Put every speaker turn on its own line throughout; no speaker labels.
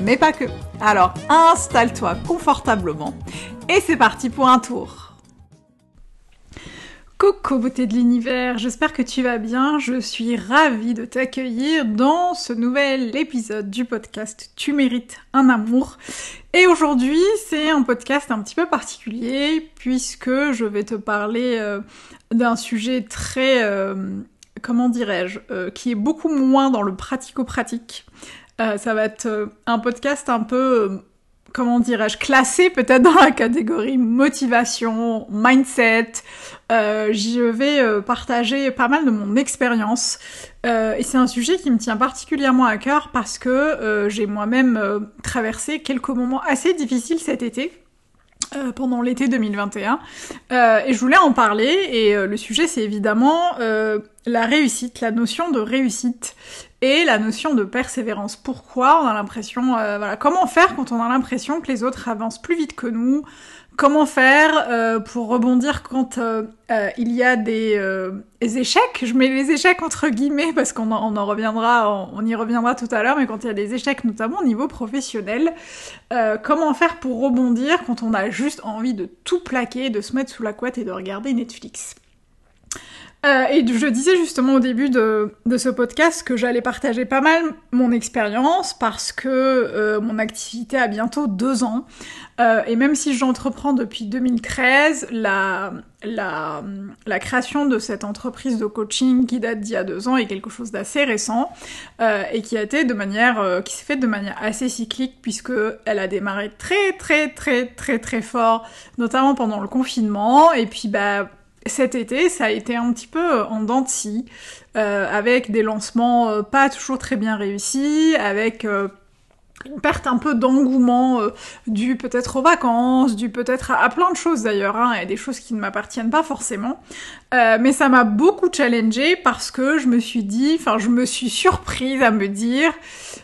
mais pas que. Alors installe-toi confortablement et c'est parti pour un tour. Coucou beauté de l'univers, j'espère que tu vas bien, je suis ravie de t'accueillir dans ce nouvel épisode du podcast Tu mérites un amour. Et aujourd'hui c'est un podcast un petit peu particulier puisque je vais te parler euh, d'un sujet très... Euh, comment dirais-je, euh, qui est beaucoup moins dans le pratico-pratique, euh, ça va être euh, un podcast un peu, euh, comment dirais-je, classé peut-être dans la catégorie motivation, mindset. je vais partager pas mal de mon expérience. et c'est un sujet qui me tient particulièrement à cœur parce que j'ai moi-même traversé quelques moments assez difficiles cet été. Pendant l'été 2021 et je voulais en parler et le sujet c'est évidemment la réussite, la notion de réussite et la notion de persévérance. Pourquoi on a l'impression, euh, voilà, comment faire quand on a l'impression que les autres avancent plus vite que nous Comment faire euh, pour rebondir quand euh, il y a des, échecs? Je mets les échecs entre guillemets parce qu'on en, on en, reviendra, on, y reviendra tout à l'heure, mais quand il y a des échecs, notamment au niveau professionnel, comment faire pour rebondir quand on a juste envie de tout plaquer, de se mettre sous la couette et de regarder Netflix? Euh, et je disais justement au début de, ce podcast que j'allais partager pas mal mon expérience parce que euh, mon activité a bientôt deux ans. Euh, et même si j'entreprends depuis 2013, la, la, la, création de cette entreprise de coaching qui date d'il y a deux ans est quelque chose d'assez récent et qui a été de manière, qui s'est fait de manière assez cyclique puisque elle a démarré très très très très très fort, notamment pendant le confinement. Et puis bah cet été, ça a été un petit peu en dents de scie, euh, avec des lancements euh, pas toujours très bien réussis, avec euh, une perte un peu d'engouement euh, dû peut-être aux vacances, dû peut-être à, plein de choses d'ailleurs, hein, et des choses qui ne m'appartiennent pas forcément. Euh, mais ça m'a beaucoup challengée parce que je me suis dit, enfin je me suis surprise à me dire,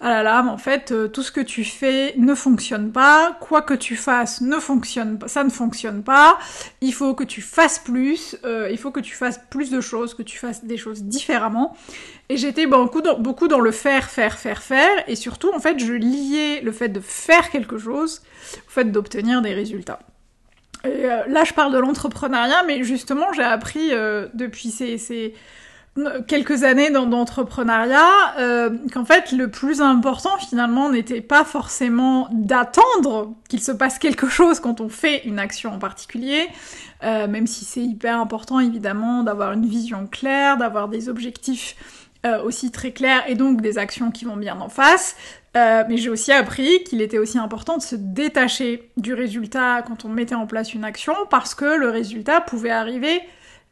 ah là là, en fait euh, tout ce que tu fais ne fonctionne pas, quoi que tu fasses ne fonctionne pas, ça ne fonctionne pas, il faut que tu fasses plus, il faut que tu fasses plus de choses, que tu fasses des choses différemment. Et j'étais beaucoup dans, beaucoup dans le faire, faire, faire, faire, et surtout, en fait, je liais le fait de faire quelque chose au fait d'obtenir des résultats. Et euh, là, je parle de l'entrepreneuriat, mais justement, j'ai appris euh, depuis ces, quelques années d'entrepreneuriat euh, qu'en fait, le plus important, finalement, n'était pas forcément d'attendre qu'il se passe quelque chose quand on fait une action en particulier, même si c'est hyper important, évidemment, d'avoir une vision claire, d'avoir des objectifs euh, aussi très clair et donc des actions qui vont bien en face. Euh, mais j'ai aussi appris qu'il était aussi important de se détacher du résultat quand on mettait en place une action parce que le résultat pouvait arriver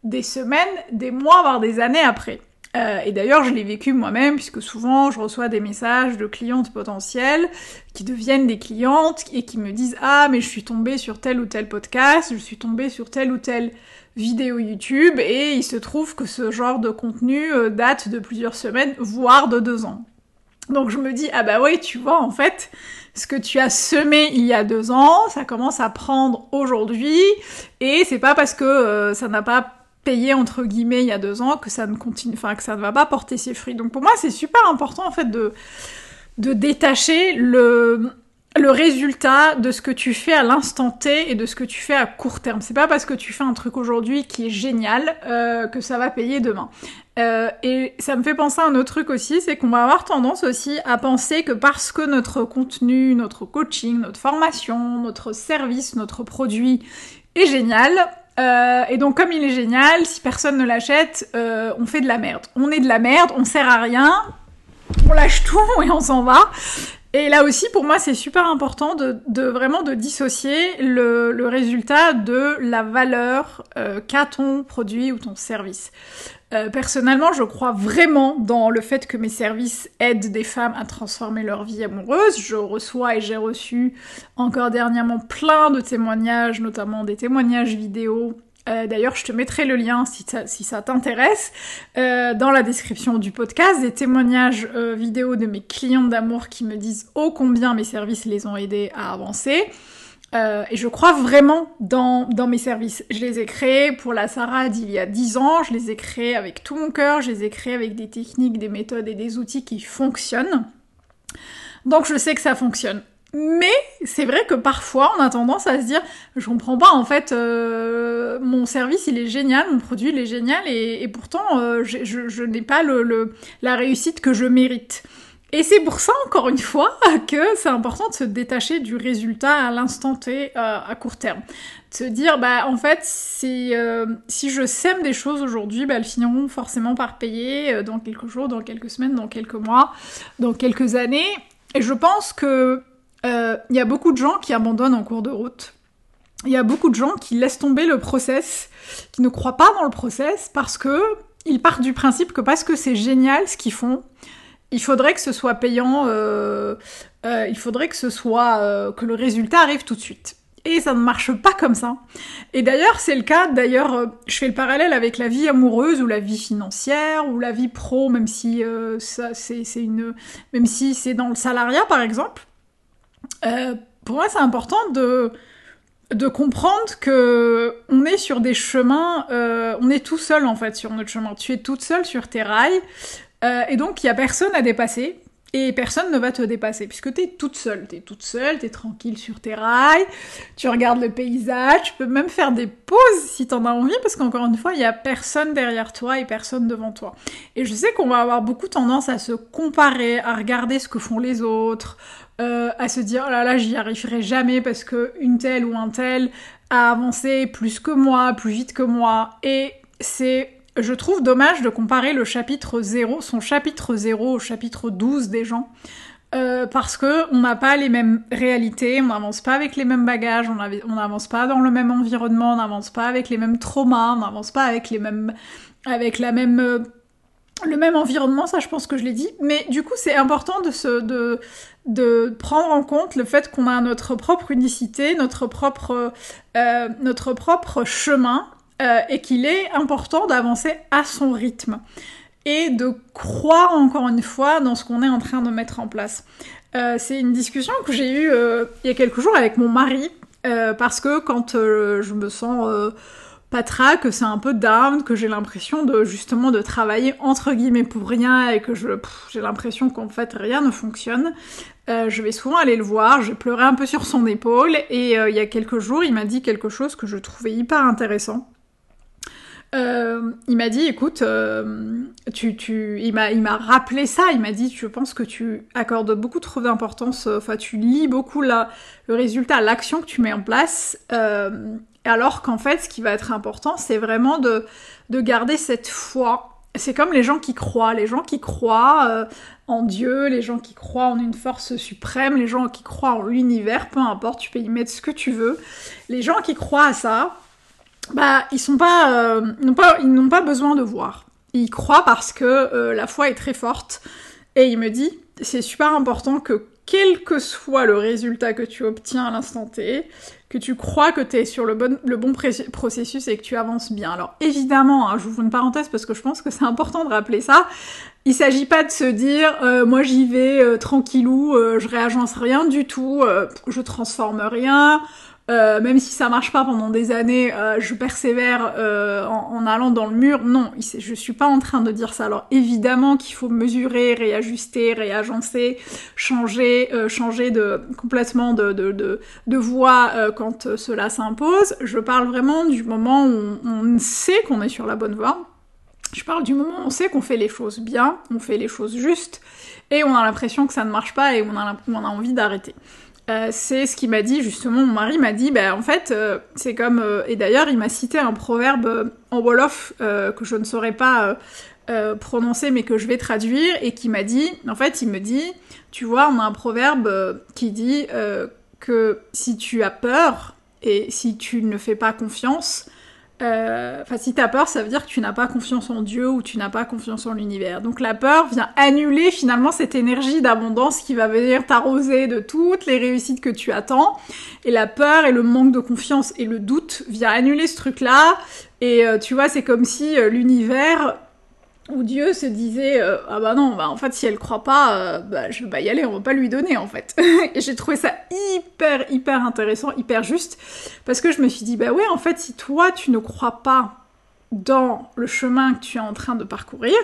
des semaines, des mois, voire des années après. Euh, et d'ailleurs, je l'ai vécu moi-même, puisque souvent, je reçois des messages de clientes potentielles qui deviennent des clientes et qui me disent Ah, mais je suis tombée sur tel ou tel podcast, je suis tombée sur tel ou tel vidéo YouTube et il se trouve que ce genre de contenu euh, date de plusieurs semaines, voire de deux ans. Donc je me dis, ah bah oui, tu vois, en fait, ce que tu as semé il y a deux ans, ça commence à prendre aujourd'hui, et c'est pas parce que euh, ça n'a pas payé entre guillemets il y a deux ans que ça ne continue, enfin que ça ne va pas porter ses fruits. Donc pour moi, c'est super important en fait de détacher le le résultat de ce que tu fais à l'instant T et de ce que tu fais à court terme. C'est pas parce que tu fais un truc aujourd'hui qui est génial euh, que ça va payer demain. Euh, et ça me fait penser à un autre truc aussi, c'est qu'on va avoir tendance aussi à penser que parce que notre contenu, notre coaching, notre formation, notre service, notre produit est génial, euh, et donc comme il est génial, si personne ne l'achète, on fait de la merde. On est de la merde, on sert à rien, on lâche tout et on s'en va. Et là aussi, pour moi, c'est super important de, vraiment de dissocier le, résultat de la valeur euh, qu'a ton produit ou ton service. Euh, personnellement, je crois vraiment dans le fait que mes services aident des femmes à transformer leur vie amoureuse. Je reçois et j'ai reçu encore dernièrement plein de témoignages, notamment des témoignages vidéo. Euh, d'ailleurs, je te mettrai le lien si ça, t'intéresse euh, dans la description du podcast, des témoignages vidéo de mes clients d'amour qui me disent ô combien mes services les ont aidés à avancer. Euh, et je crois vraiment dans, dans mes services. Je les ai créés pour la Sarah d'il y a 10 ans, je les ai créés avec tout mon cœur, je les ai créés avec des techniques, des méthodes et des outils qui fonctionnent. Donc je sais que ça fonctionne. Mais c'est vrai que parfois on a tendance à se dire je comprends pas en fait euh, mon service il est génial, mon produit il est génial et, pourtant euh, je, je, n'ai pas le, la réussite que je mérite. Et c'est pour ça, encore une fois, que c'est important de se détacher du résultat à l'instant T, euh, à court terme. De se dire, bah, en fait, si, euh, si je sème des choses aujourd'hui, bah, elles finiront forcément par payer euh, dans quelques jours, dans quelques semaines, dans quelques mois, dans quelques années. Et je pense que il y a beaucoup de gens qui abandonnent en cours de route. Il y a beaucoup de gens qui laissent tomber le process, qui ne croient pas dans le process parce que ils partent du principe que parce que c'est génial ce qu'ils font, il faudrait que ce soit payant, euh, euh, il faudrait que ce soit euh, que le résultat arrive tout de suite. Et ça ne marche pas comme ça. Et d'ailleurs, c'est le cas. D'ailleurs, je fais le parallèle avec la vie amoureuse ou la vie financière ou la vie pro, même si ça, c'est, une, même si c'est dans le salariat, par exemple. pour moi, c'est important de de comprendre que on est sur des chemins, on est tout seul en fait sur notre chemin. Tu es toute seule sur tes rails. Euh, et donc, il y a personne à dépasser. Et personne ne va te dépasser, puisque t'es toute seule. T'es toute seule, t'es tranquille sur tes rails, tu regardes le paysage, tu peux même faire des pauses si t'en as envie, parce qu'encore une fois, il y a personne derrière toi et personne devant toi. Et je sais qu'on va avoir beaucoup tendance à se comparer, à regarder ce que font les autres, euh, à se dire oh là là, j'y arriverai jamais parce que une telle ou un tel a avancé plus que moi, plus vite que moi. Et c'est je trouve dommage de comparer le chapitre 0, son chapitre 0 au chapitre 12 des gens. Euh, parce que on n'a pas les mêmes réalités, on n'avance pas avec les mêmes bagages, on n'avance pas dans le même environnement, on n'avance pas avec les mêmes traumas, on n'avance pas avec les mêmes, avec la même, euh, le même environnement, ça je pense que je l'ai dit. Mais du coup c'est important de prendre en compte le fait qu'on a notre propre unicité, notre propre, euh, notre propre chemin euh, et qu'il est important d'avancer à son rythme et de croire encore une fois dans ce qu'on est en train de mettre en place. Euh, c'est une discussion que j'ai eue euh, il y a quelques jours avec mon mari parce que quand je me sens patra, que c'est un peu down, que j'ai l'impression de justement de travailler entre guillemets pour rien et que je j'ai l'impression qu'en fait rien ne fonctionne. je vais souvent aller le voir, je pleurais un peu sur son épaule et il y a quelques jours il m'a dit quelque chose que je trouvais hyper intéressant. Euh, il m'a dit, écoute, euh, tu, tu, il m'a, rappelé ça. Il m'a dit, je pense que tu accordes beaucoup trop d'importance. Euh, enfin, tu lis beaucoup le résultat, l'action que tu mets en place. alors qu'en fait, ce qui va être important, c'est vraiment de, de garder cette foi. C'est comme les gens qui croient, les gens qui croient en Dieu, les gens qui croient en une force suprême, les gens qui croient en l'univers, peu importe, tu peux y mettre ce que tu veux. Les gens qui croient à ça, bah, ils sont pas, euh, n'ont pas, ils n'ont pas besoin de voir. Ils croient parce que euh, la foi est très forte. Et il me dit, c'est super important que quel que soit le résultat que tu obtiens à l'instant T, que tu crois que tu sur le bon, processus et que tu avances bien. Alors évidemment, hein, vous une parenthèse parce que je pense que c'est important de rappeler ça. Il s'agit pas de se dire euh, moi j'y vais euh, tranquillou, je réagence rien du tout, je transforme rien, euh, même si ça marche pas pendant des années, euh, je persévère euh, en, allant dans le mur. Non, je suis pas en train de dire ça. Alors évidemment qu'il faut mesurer, réajuster, réagencer, changer, changer complètement de, voie quand cela s'impose. Je parle vraiment du moment où on, sait qu'on est sur la bonne voie. Je parle du moment où on sait qu'on fait les choses bien, on fait les choses justes, et on a l'impression que ça ne marche pas et on a envie d'arrêter. Euh, c'est ce qu'il m'a dit justement, mon mari m'a dit, ben en fait, euh, c'est comme, euh, et d'ailleurs il m'a cité un proverbe en Wolof que je ne saurais pas prononcer mais que je vais traduire, et qui m'a dit, en fait il me dit, tu vois, on a un proverbe qui dit que si tu as peur et si tu ne fais pas confiance, euh, enfin, si t'as peur, ça veut dire que tu n'as pas confiance en Dieu ou tu n'as pas confiance en l'univers. Donc la peur vient annuler finalement cette énergie d'abondance qui va venir t'arroser de toutes les réussites que tu attends. Et la peur et le manque de confiance et le doute vient annuler ce truc-là. Et euh, tu vois, c'est comme si euh, l'univers où Dieu se disait ah bah non bah en fait si elle croit pas bah je vais pas y aller on va pas lui donner en fait. Et j'ai trouvé ça hyper hyper intéressant hyper juste parce que je me suis dit bah ouais en fait si toi tu ne crois pas dans le chemin que tu es en train de parcourir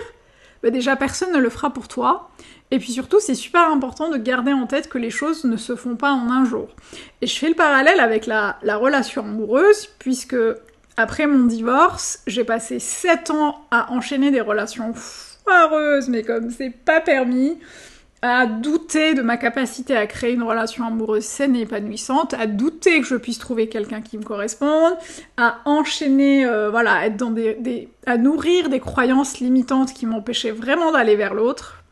bah déjà personne ne le fera pour toi. Et puis surtout c'est super important de garder en tête que les choses ne se font pas en un jour. Et je fais le parallèle avec la, la relation amoureuse puisque après mon divorce, j'ai passé 7 ans à enchaîner des relations foireuses, mais comme c'est pas permis, à douter de ma capacité à créer une relation amoureuse saine et épanouissante, à douter que je puisse trouver quelqu'un qui me corresponde, à enchaîner, euh, voilà, être dans des, à nourrir des croyances limitantes qui m'empêchaient vraiment d'aller vers l'autre.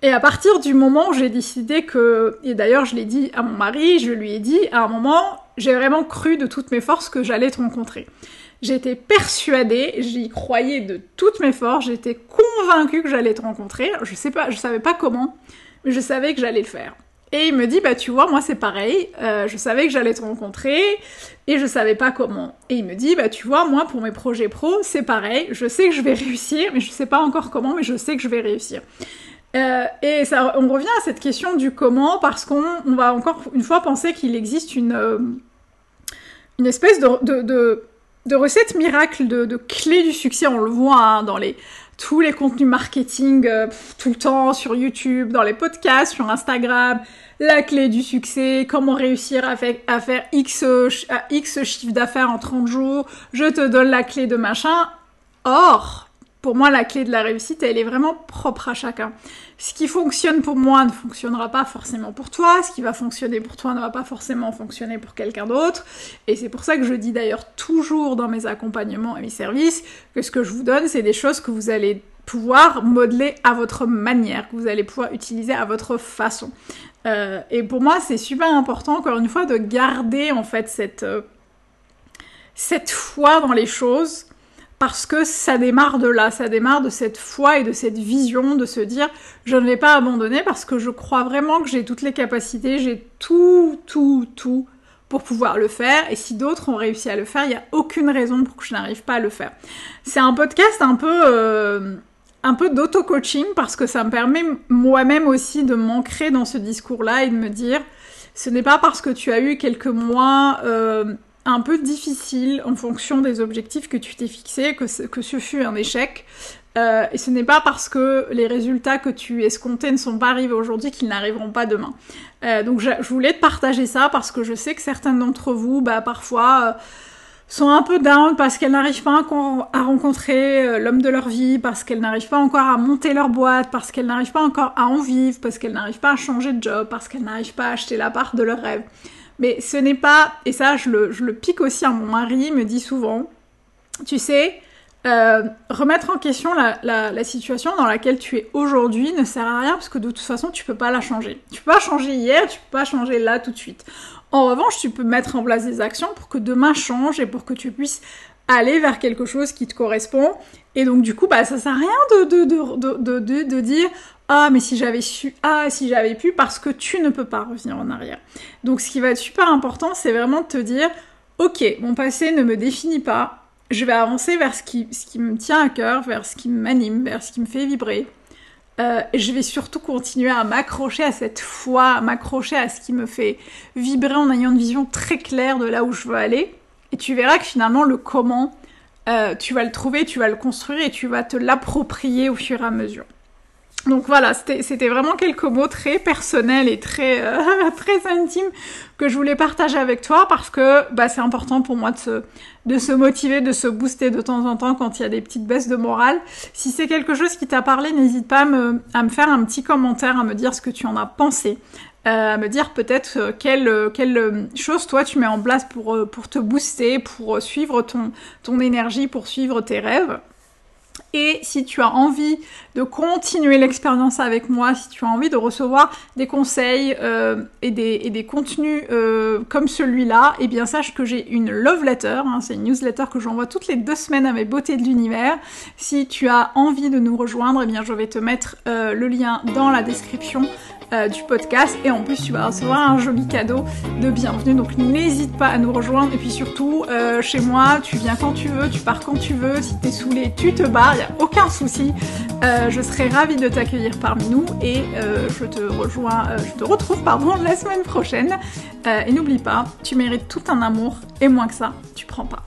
Et à partir du moment où j'ai décidé que, et d'ailleurs je l'ai dit à mon mari, je lui ai dit à un moment, j'ai vraiment cru de toutes mes forces que j'allais te rencontrer. J'étais persuadée, j'y croyais de toutes mes forces, j'étais convaincue que j'allais te rencontrer. Je sais pas, je savais pas comment, mais je savais que j'allais le faire. Et il me dit, bah tu vois, moi c'est pareil, euh, je savais que j'allais te rencontrer et je savais pas comment. Et il me dit, bah tu vois, moi pour mes projets pro, c'est pareil, je sais que je vais réussir, mais je sais pas encore comment, mais je sais que je vais réussir. Euh, et ça, on revient à cette question du comment parce qu'on va encore une fois penser qu'il existe une, euh, une espèce de, de, de, recette miracle, de, de, clé du succès. On le voit hein, dans les, tous les contenus marketing euh, tout le temps sur YouTube, dans les podcasts, sur Instagram. La clé du succès, comment réussir à, faire X, X chiffre d'affaires en 30 jours, je te donne la clé de machin. Or, pour moi, la clé de la réussite, elle est vraiment propre à chacun. Ce qui fonctionne pour moi ne fonctionnera pas forcément pour toi, ce qui va fonctionner pour toi ne va pas forcément fonctionner pour quelqu'un d'autre. Et c'est pour ça que je dis d'ailleurs toujours dans mes accompagnements et mes services que ce que je vous donne, c'est des choses que vous allez pouvoir modeler à votre manière, que vous allez pouvoir utiliser à votre façon. Euh, et pour moi, c'est super important, encore une fois, de garder en fait cette, euh, cette foi dans les choses parce que ça démarre de là, ça démarre de cette foi et de cette vision de se dire je ne vais pas abandonner parce que je crois vraiment que j'ai toutes les capacités, j'ai tout, tout, tout pour pouvoir le faire et si d'autres ont réussi à le faire, il n'y a aucune raison pour que je n'arrive pas à le faire. C'est un podcast un peu... Euh, un peu d'auto-coaching parce que ça me permet moi-même aussi de m'ancrer dans ce discours-là et de me dire ce n'est pas parce que tu as eu quelques mois euh, un peu difficile en fonction des objectifs que tu t'es fixés, que, ce, que ce fut un échec. Euh, et ce n'est pas parce que les résultats que tu escomptais ne sont pas arrivés aujourd'hui qu'ils n'arriveront pas demain. Euh, donc je, voulais te partager ça parce que je sais que certains d'entre vous, bah, parfois, euh, sont un peu down parce qu'elles n'arrivent pas à rencontrer l'homme de leur vie, parce qu'elles n'arrivent pas encore à monter leur boîte, parce qu'elles n'arrivent pas encore à en vivre, parce qu'elles n'arrivent pas à changer de job, parce qu'elles n'arrivent pas à acheter la part de leur rêve. Mais ce n'est pas, et ça je le, pique aussi à mon mari, il me dit souvent, tu sais, euh, remettre en question la, situation dans laquelle tu es aujourd'hui ne sert à rien parce que de toute façon tu peux pas la changer. Tu peux pas changer hier, tu peux pas changer là tout de suite. En revanche, tu peux mettre en place des actions pour que demain change et pour que tu puisses aller vers quelque chose qui te correspond. Et donc du coup, bah ça sert à rien de, dire ah, mais si j'avais su, ah, si j'avais pu, parce que tu ne peux pas revenir en arrière. Donc ce qui va être super important, c'est vraiment de te dire, ok, mon passé ne me définit pas, je vais avancer vers ce qui, ce qui me tient à cœur, vers ce qui m'anime, vers ce qui me fait vibrer. Euh, je vais surtout continuer à m'accrocher à cette foi, à m'accrocher à ce qui me fait vibrer en ayant une vision très claire de là où je veux aller. Et tu verras que finalement, le comment, euh, tu vas le trouver, tu vas le construire et tu vas te l'approprier au fur et à mesure. Donc voilà, c'était vraiment quelques mots très personnels et très euh, très intimes que je voulais partager avec toi parce que bah, c'est important pour moi de se, de se motiver, de se booster de temps en temps quand il y a des petites baisses de morale. Si c'est quelque chose qui t'a parlé, n'hésite pas à me, à me, faire un petit commentaire, à me dire ce que tu en as pensé, euh, à me dire peut-être euh, quelle, quelle chose toi tu mets en place pour, pour te booster, pour suivre ton, ton énergie, pour suivre tes rêves. Et si tu as envie de continuer l'expérience avec moi, si tu as envie de recevoir des conseils euh, et, des, contenus euh, comme celui-là, eh bien sache que j'ai une love letter, hein, c'est une newsletter que j'envoie toutes les deux semaines à mes beautés de l'univers. Si tu as envie de nous rejoindre, eh bien je vais te mettre euh, le lien dans la description euh, du podcast. Et en plus tu vas recevoir un joli cadeau de bienvenue. Donc n'hésite pas à nous rejoindre. Et puis surtout euh, chez moi tu viens quand tu veux, tu pars quand tu veux, si t'es saoulé tu te barres, il n'y a aucun souci. Euh, je serai ravie de t'accueillir parmi nous. Et je te rejoins, je te retrouve pardon la semaine prochaine. Et n'oublie pas, tu mérites tout un amour. Et moins que ça, tu prends pas.